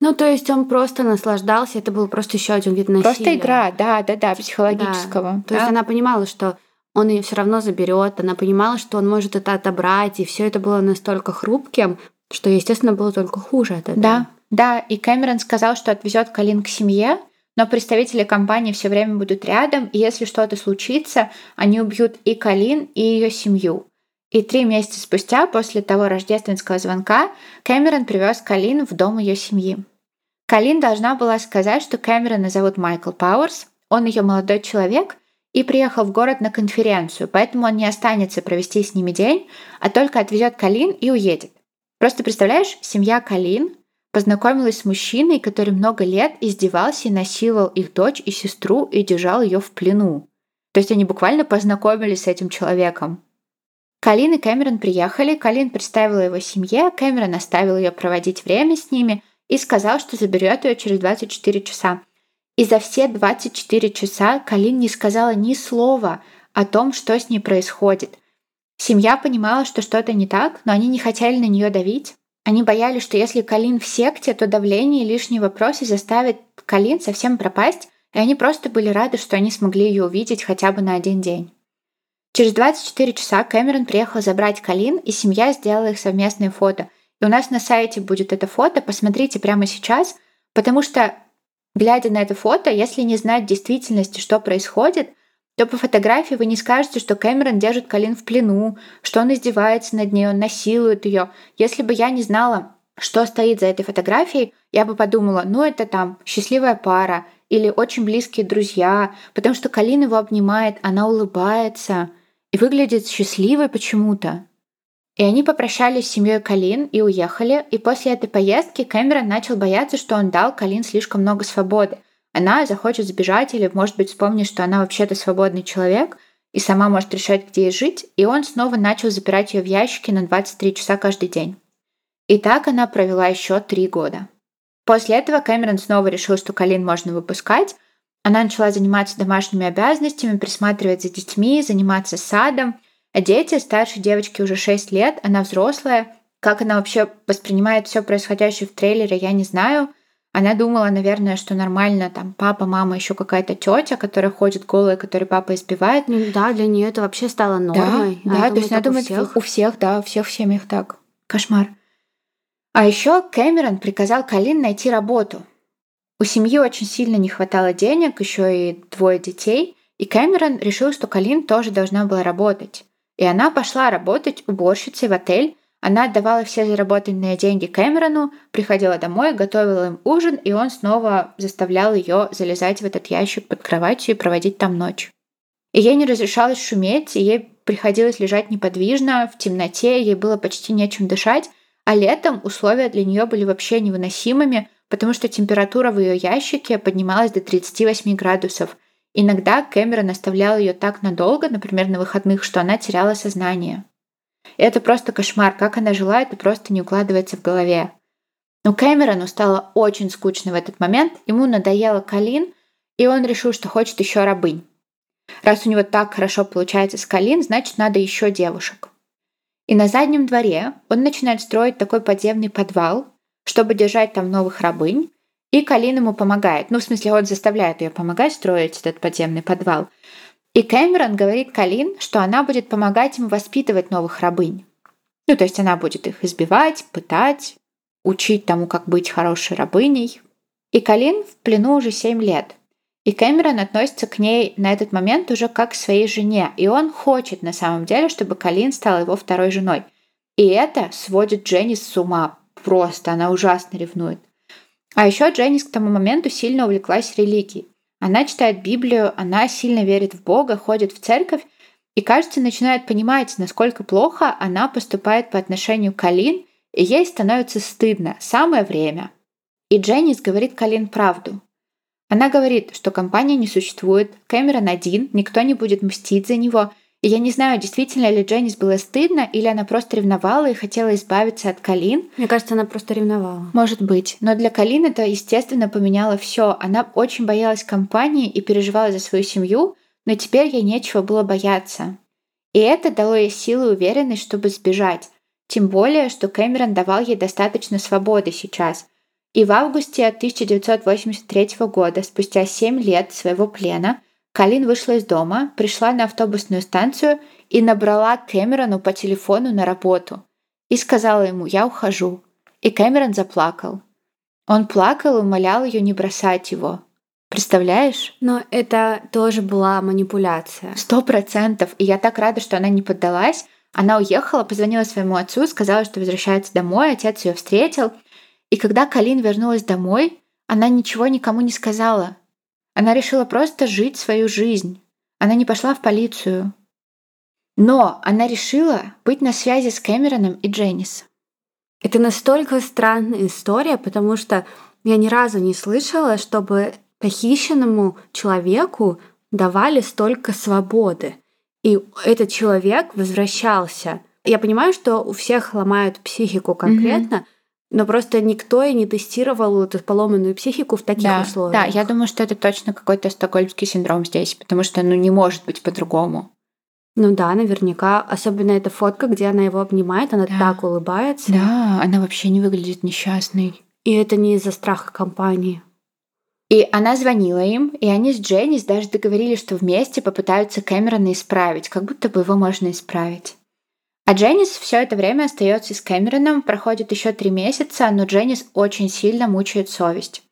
Ну, то есть он просто наслаждался, это был просто еще один вид насилия. Просто игра, да, да, да, психологического. Да. То да? есть она понимала, что он ее все равно заберет. Она понимала, что он может это отобрать, и все это было настолько хрупким, что, естественно, было только хуже от этого. Да, да. И Кэмерон сказал, что отвезет Калин к семье, но представители компании все время будут рядом, и если что-то случится, они убьют и Калин, и ее семью. И три месяца спустя, после того рождественского звонка, Кэмерон привез Калин в дом ее семьи. Калин должна была сказать, что Кэмерона зовут Майкл Пауэрс, он ее молодой человек, и приехал в город на конференцию, поэтому он не останется провести с ними день, а только отвезет Калин и уедет. Просто представляешь, семья Калин познакомилась с мужчиной, который много лет издевался и насиловал их дочь и сестру и держал ее в плену. То есть они буквально познакомились с этим человеком. Калин и Кэмерон приехали, Калин представила его семье, Кэмерон оставил ее проводить время с ними и сказал, что заберет ее через 24 часа. И за все 24 часа Калин не сказала ни слова о том, что с ней происходит. Семья понимала, что что-то не так, но они не хотели на нее давить. Они боялись, что если Калин в секте, то давление и лишние вопросы заставят Калин совсем пропасть, и они просто были рады, что они смогли ее увидеть хотя бы на один день. Через 24 часа Кэмерон приехал забрать Калин, и семья сделала их совместное фото. И у нас на сайте будет это фото, посмотрите прямо сейчас, потому что Глядя на это фото, если не знать в действительности, что происходит, то по фотографии вы не скажете, что Кэмерон держит Калин в плену, что он издевается над ней, он насилует ее. Если бы я не знала, что стоит за этой фотографией, я бы подумала, ну это там счастливая пара или очень близкие друзья, потому что Калин его обнимает, она улыбается и выглядит счастливой почему-то. И они попрощались с семьей Калин и уехали, и после этой поездки Кэмерон начал бояться, что он дал Калин слишком много свободы. Она захочет сбежать или, может быть, вспомнит, что она вообще-то свободный человек и сама может решать, где ей жить, и он снова начал запирать ее в ящике на 23 часа каждый день. И так она провела еще три года. После этого Кэмерон снова решил, что Калин можно выпускать. Она начала заниматься домашними обязанностями, присматривать за детьми, заниматься садом – а дети, старше девочки уже 6 лет, она взрослая. Как она вообще воспринимает все происходящее в трейлере, я не знаю. Она думала, наверное, что нормально, там папа, мама, еще какая-то тетя, которая ходит голая, которую папа избивает. Ну, да, для нее это вообще стало нормой. Да, она да то есть она думает, у всех. у всех, да, у всех в семьях так. Кошмар. А еще Кэмерон приказал Калин найти работу. У семьи очень сильно не хватало денег, еще и двое детей, и Кэмерон решил, что Калин тоже должна была работать. И она пошла работать уборщицей в отель. Она отдавала все заработанные деньги Кэмерону, приходила домой, готовила им ужин, и он снова заставлял ее залезать в этот ящик под кроватью и проводить там ночь. И ей не разрешалось шуметь, и ей приходилось лежать неподвижно, в темноте, ей было почти нечем дышать, а летом условия для нее были вообще невыносимыми, потому что температура в ее ящике поднималась до 38 градусов – Иногда Кэмерон оставлял ее так надолго, например, на выходных, что она теряла сознание. Это просто кошмар. Как она жила, это просто не укладывается в голове. Но Кэмерону стало очень скучно в этот момент, ему надоело Калин, и он решил, что хочет еще рабынь. Раз у него так хорошо получается с Калин, значит, надо еще девушек. И на заднем дворе он начинает строить такой подземный подвал, чтобы держать там новых рабынь, и Калин ему помогает. Ну, в смысле, он заставляет ее помогать строить этот подземный подвал. И Кэмерон говорит Калин, что она будет помогать ему воспитывать новых рабынь. Ну, то есть она будет их избивать, пытать, учить тому, как быть хорошей рабыней. И Калин в плену уже 7 лет. И Кэмерон относится к ней на этот момент уже как к своей жене. И он хочет на самом деле, чтобы Калин стала его второй женой. И это сводит Дженнис с ума. Просто она ужасно ревнует. А еще Дженнис к тому моменту сильно увлеклась религией. Она читает Библию, она сильно верит в Бога, ходит в церковь и, кажется, начинает понимать, насколько плохо она поступает по отношению к Алин, и ей становится стыдно. Самое время. И Дженнис говорит Калин правду. Она говорит, что компания не существует, Кэмерон один, никто не будет мстить за него – и я не знаю, действительно ли Дженнис было стыдно, или она просто ревновала и хотела избавиться от Калин. Мне кажется, она просто ревновала. Может быть. Но для Калин это, естественно, поменяло все. Она очень боялась компании и переживала за свою семью, но теперь ей нечего было бояться. И это дало ей силу и уверенность, чтобы сбежать. Тем более, что Кэмерон давал ей достаточно свободы сейчас. И в августе 1983 года, спустя 7 лет своего плена, Калин вышла из дома, пришла на автобусную станцию и набрала Кэмерону по телефону на работу. И сказала ему «Я ухожу». И Кэмерон заплакал. Он плакал и умолял ее не бросать его. Представляешь? Но это тоже была манипуляция. Сто процентов. И я так рада, что она не поддалась. Она уехала, позвонила своему отцу, сказала, что возвращается домой. Отец ее встретил. И когда Калин вернулась домой, она ничего никому не сказала. Она решила просто жить свою жизнь. Она не пошла в полицию. Но она решила быть на связи с Кэмероном и Дженнис. Это настолько странная история, потому что я ни разу не слышала, чтобы похищенному человеку давали столько свободы. И этот человек возвращался. Я понимаю, что у всех ломают психику конкретно, mm-hmm. Но просто никто и не тестировал эту поломанную психику в таких да, условиях. Да, я думаю, что это точно какой-то стокгольмский синдром здесь, потому что ну не может быть по-другому. Ну да, наверняка. Особенно эта фотка, где она его обнимает, она да. так улыбается. Да, она вообще не выглядит несчастной. И это не из-за страха компании. И она звонила им, и они с Дженнис даже договорились, что вместе попытаются Кэмерона исправить, как будто бы его можно исправить. А Дженнис все это время остается с Кэмероном, проходит еще три месяца, но Дженнис очень сильно мучает совесть.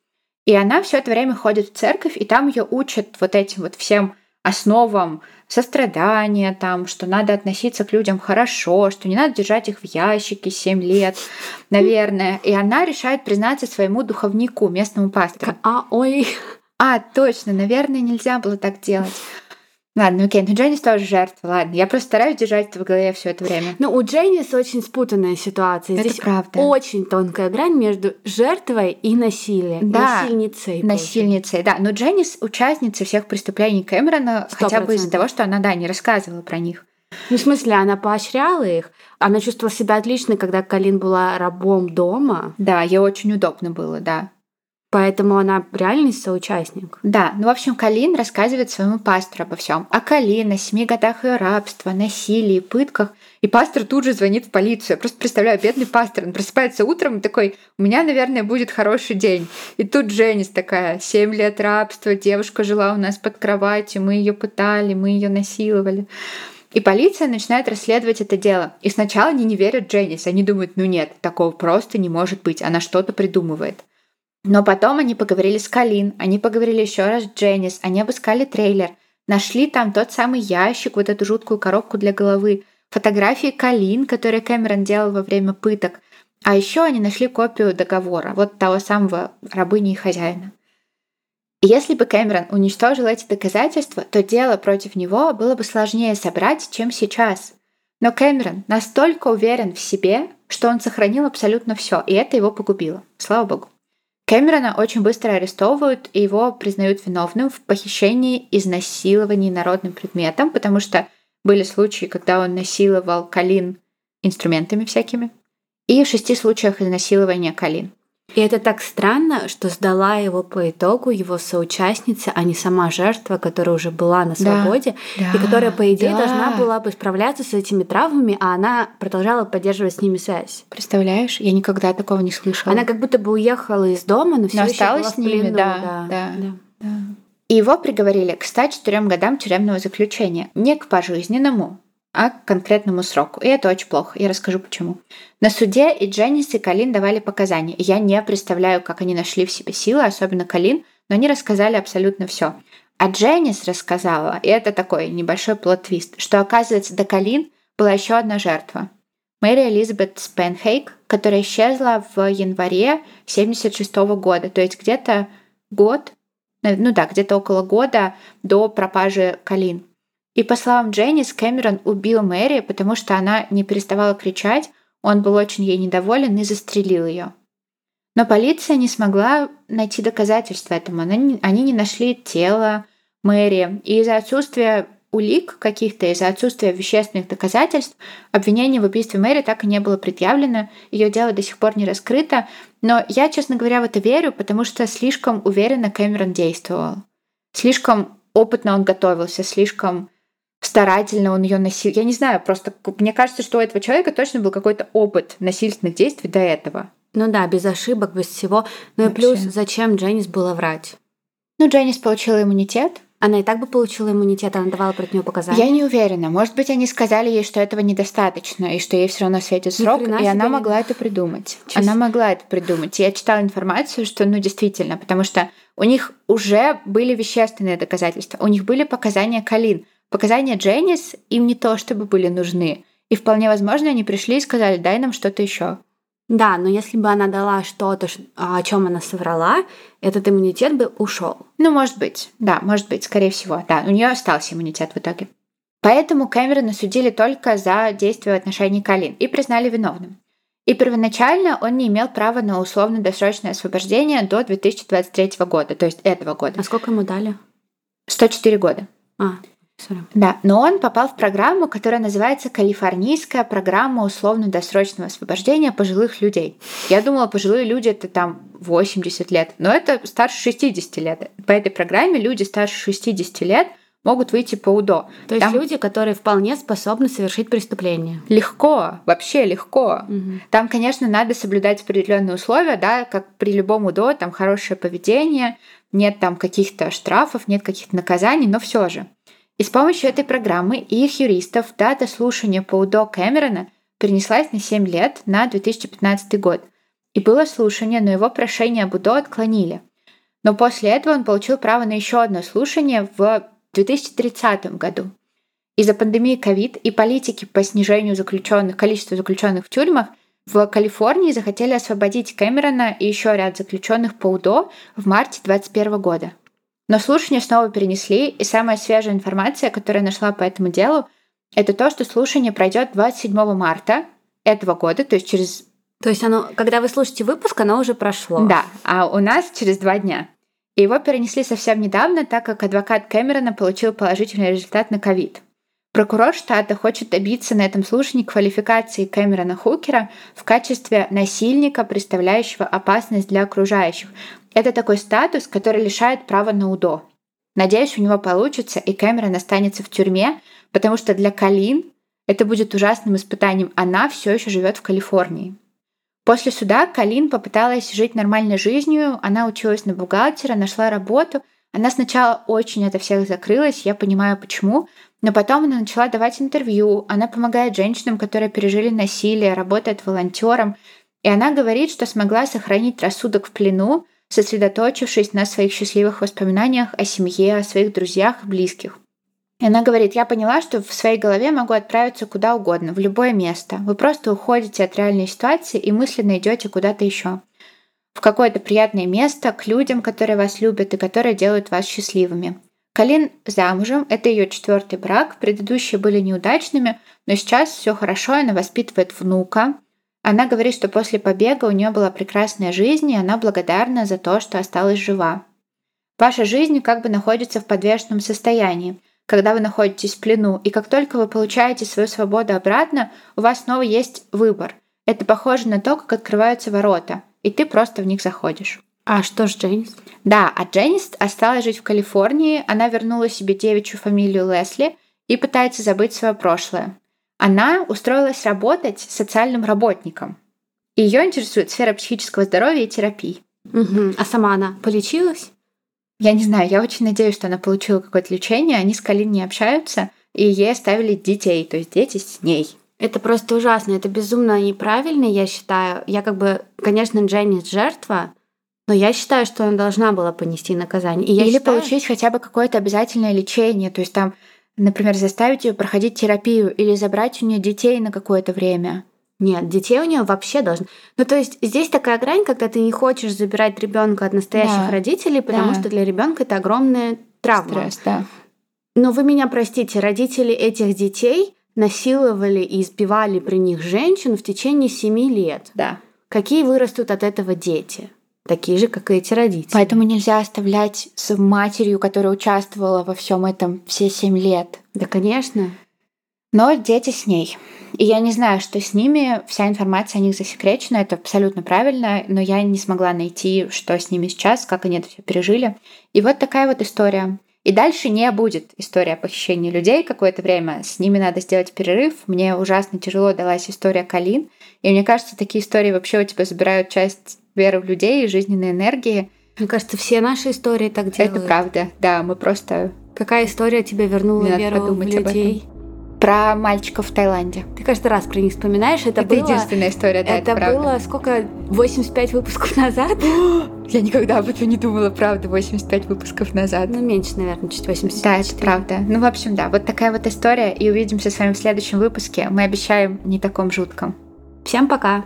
И она все это время ходит в церковь, и там ее учат вот этим вот всем основам сострадания, там, что надо относиться к людям хорошо, что не надо держать их в ящике 7 лет, (laughs) наверное. И она решает признаться своему духовнику, местному пастору. А, ой. А, точно, наверное, нельзя было так делать. Ладно, окей, ну Дженнис тоже жертва, ладно. Я просто стараюсь держать это в голове все это время. Ну, у Дженнис очень спутанная ситуация. Это Здесь правда. очень тонкая грань между жертвой и насилием. Да, насильницей. Насильницей, да. Но Дженнис участница всех преступлений Кэмерона, 100%. хотя бы из-за того, что она, да, не рассказывала про них. Ну, в смысле, она поощряла их. Она чувствовала себя отлично, когда Калин была рабом дома. Да, ей очень удобно было, да. Поэтому она реальный соучастник. Да, ну, в общем, Калин рассказывает своему пастору обо всем. О Калин, о семи годах ее рабства, насилии, пытках. И пастор тут же звонит в полицию. Я просто представляю, бедный пастор. Он просыпается утром и такой, у меня, наверное, будет хороший день. И тут Дженнис такая, семь лет рабства, девушка жила у нас под кроватью, мы ее пытали, мы ее насиловали. И полиция начинает расследовать это дело. И сначала они не верят Дженнис. Они думают, ну нет, такого просто не может быть. Она что-то придумывает. Но потом они поговорили с Калин, они поговорили еще раз с Дженнис, они обыскали трейлер, нашли там тот самый ящик, вот эту жуткую коробку для головы, фотографии Калин, которые Кэмерон делал во время пыток. А еще они нашли копию договора, вот того самого рабыни и хозяина. Если бы Кэмерон уничтожил эти доказательства, то дело против него было бы сложнее собрать, чем сейчас. Но Кэмерон настолько уверен в себе, что он сохранил абсолютно все, и это его погубило. Слава богу. Кэмерона очень быстро арестовывают, и его признают виновным в похищении, изнасиловании народным предметом, потому что были случаи, когда он насиловал Калин инструментами всякими, и в шести случаях изнасилования Калин. И это так странно, что сдала его по итогу его соучастница, а не сама жертва, которая уже была на свободе, да, и которая, по идее, да. должна была бы справляться с этими травмами, а она продолжала поддерживать с ними связь. Представляешь? Я никогда такого не слышала. Она как будто бы уехала из дома, но все еще осталась была с ними, плену, да, да, да. да. Да. И его приговорили к 104 годам тюремного заключения. Не к пожизненному, а к конкретному сроку. И это очень плохо. Я расскажу почему. На суде и Дженнис, и Калин давали показания. Я не представляю, как они нашли в себе силы, особенно Калин, но они рассказали абсолютно все. А Дженнис рассказала, и это такой небольшой плод-твист, что, оказывается, до Калин была еще одна жертва. Мэри Элизабет Спенхейк, которая исчезла в январе 76 года, то есть где-то год, ну да, где-то около года до пропажи Калин. И по словам Дженнис, Кэмерон убил Мэри, потому что она не переставала кричать, он был очень ей недоволен и застрелил ее. Но полиция не смогла найти доказательства этому. Они не нашли тело Мэри. И из-за отсутствия улик каких-то, из-за отсутствия вещественных доказательств, обвинение в убийстве Мэри так и не было предъявлено. Ее дело до сих пор не раскрыто. Но я, честно говоря, в это верю, потому что слишком уверенно Кэмерон действовал. Слишком опытно он готовился, слишком старательно он ее носил. Я не знаю, просто мне кажется, что у этого человека точно был какой-то опыт насильственных действий до этого. Ну да, без ошибок, без всего. Ну и плюс, зачем Дженнис было врать? Ну, Дженнис получила иммунитет. Она и так бы получила иммунитет, она давала против нее показания. Я не уверена. Может быть, они сказали ей, что этого недостаточно, и что ей все равно светит срок, и она могла не... это придумать. Честно. Она могла это придумать. Я читала информацию, что, ну, действительно, потому что у них уже были вещественные доказательства, у них были показания Калин. Показания Дженнис им не то чтобы были нужны. И вполне возможно, они пришли и сказали, дай нам что-то еще. Да, но если бы она дала что-то, о чем она соврала, этот иммунитет бы ушел. Ну, может быть, да, может быть, скорее всего, да. У нее остался иммунитет в итоге. Поэтому Кэмерона судили только за действия в отношении Калин и признали виновным. И первоначально он не имел права на условно-досрочное освобождение до 2023 года, то есть этого года. А сколько ему дали? 104 года. А. Да, но он попал в программу, которая называется Калифорнийская программа условно-досрочного освобождения пожилых людей. Я думала, пожилые люди это там 80 лет, но это старше 60 лет. По этой программе люди старше 60 лет могут выйти по УДО. То есть Там... люди, которые вполне способны совершить преступление. Легко, вообще легко. Угу. Там, конечно, надо соблюдать определенные условия, да, как при любом УДО, там хорошее поведение, нет там каких-то штрафов, нет каких-то наказаний, но все же. И с помощью этой программы и их юристов дата слушания по УДО Кэмерона перенеслась на 7 лет на 2015 год. И было слушание, но его прошение об УДО отклонили. Но после этого он получил право на еще одно слушание в 2030 году. Из-за пандемии COVID и политики по снижению заключенных, количества заключенных в тюрьмах в Калифорнии захотели освободить Кэмерона и еще ряд заключенных по УДО в марте 2021 года. Но слушания снова перенесли, и самая свежая информация, которую я нашла по этому делу, это то, что слушание пройдет 27 марта этого года, то есть через... То есть оно, когда вы слушаете выпуск, оно уже прошло. Да, а у нас через два дня. И его перенесли совсем недавно, так как адвокат Кэмерона получил положительный результат на ковид. Прокурор штата хочет добиться на этом слушании квалификации Кэмерона Хукера в качестве насильника, представляющего опасность для окружающих. Это такой статус, который лишает права на УДО. Надеюсь, у него получится, и Кэмерон останется в тюрьме, потому что для Калин это будет ужасным испытанием. Она все еще живет в Калифорнии. После суда Калин попыталась жить нормальной жизнью, она училась на бухгалтера, нашла работу. Она сначала очень от всех закрылась, я понимаю почему, но потом она начала давать интервью, она помогает женщинам, которые пережили насилие, работает волонтером, и она говорит, что смогла сохранить рассудок в плену, сосредоточившись на своих счастливых воспоминаниях о семье, о своих друзьях и близких. И она говорит, я поняла, что в своей голове могу отправиться куда угодно, в любое место. Вы просто уходите от реальной ситуации и мысленно идете куда-то еще. В какое-то приятное место, к людям, которые вас любят и которые делают вас счастливыми. Калин замужем, это ее четвертый брак, предыдущие были неудачными, но сейчас все хорошо, она воспитывает внука. Она говорит, что после побега у нее была прекрасная жизнь, и она благодарна за то, что осталась жива. Ваша жизнь как бы находится в подвешенном состоянии. Когда вы находитесь в плену, и как только вы получаете свою свободу обратно, у вас снова есть выбор. Это похоже на то, как открываются ворота. и ты просто в них заходишь. А что ж Дженнис? Да, а Дженнис осталась жить в Калифорнии, она вернула себе девичью фамилию Лесли и пытается забыть свое прошлое. Она устроилась работать социальным работником. Ее интересует сфера психического здоровья и терапии. Угу. А сама она полечилась? Я не знаю, я очень надеюсь, что она получила какое-то лечение. Они с Калин не общаются, и ей оставили детей, то есть дети с ней. Это просто ужасно, это безумно неправильно, я считаю. Я как бы, конечно, Дженнис жертва, но я считаю, что она должна была понести наказание. И я Или считаю... получить хотя бы какое-то обязательное лечение, то есть там, например, заставить ее проходить терапию или забрать у нее детей на какое-то время. Нет, детей у нее вообще должны. Ну, то есть здесь такая грань, когда ты не хочешь забирать ребенка от настоящих Да. родителей, потому Да. что для ребенка это огромная травма. Стресс, да. Но вы меня простите, родители этих детей насиловали и избивали при них женщин в течение семи лет. Да. Какие вырастут от этого дети? Такие же, как и эти родители. Поэтому нельзя оставлять с матерью, которая участвовала во всем этом все семь лет. Да, конечно. Но дети с ней. И я не знаю, что с ними, вся информация о них засекречена, это абсолютно правильно, но я не смогла найти, что с ними сейчас, как они это все пережили. И вот такая вот история. И дальше не будет история о похищении людей какое-то время. С ними надо сделать перерыв. Мне ужасно тяжело далась история Калин. И мне кажется, такие истории вообще у тебя забирают часть веры в людей и жизненной энергии. Мне кажется, все наши истории так делают. Это правда. Да, мы просто Какая история тебе вернула Мне веру в людей? про мальчиков в Таиланде. Ты каждый раз про них вспоминаешь. Это, Это, было... единственная история, да, это, это правда. было сколько? 85 выпусков назад? (gasps) Я никогда об этом не думала, правда, 85 выпусков назад. Ну, меньше, наверное, чуть 80. Да, это правда. Ну, в общем, да, вот такая вот история. И увидимся с вами в следующем выпуске. Мы обещаем не таком жутком. Всем пока!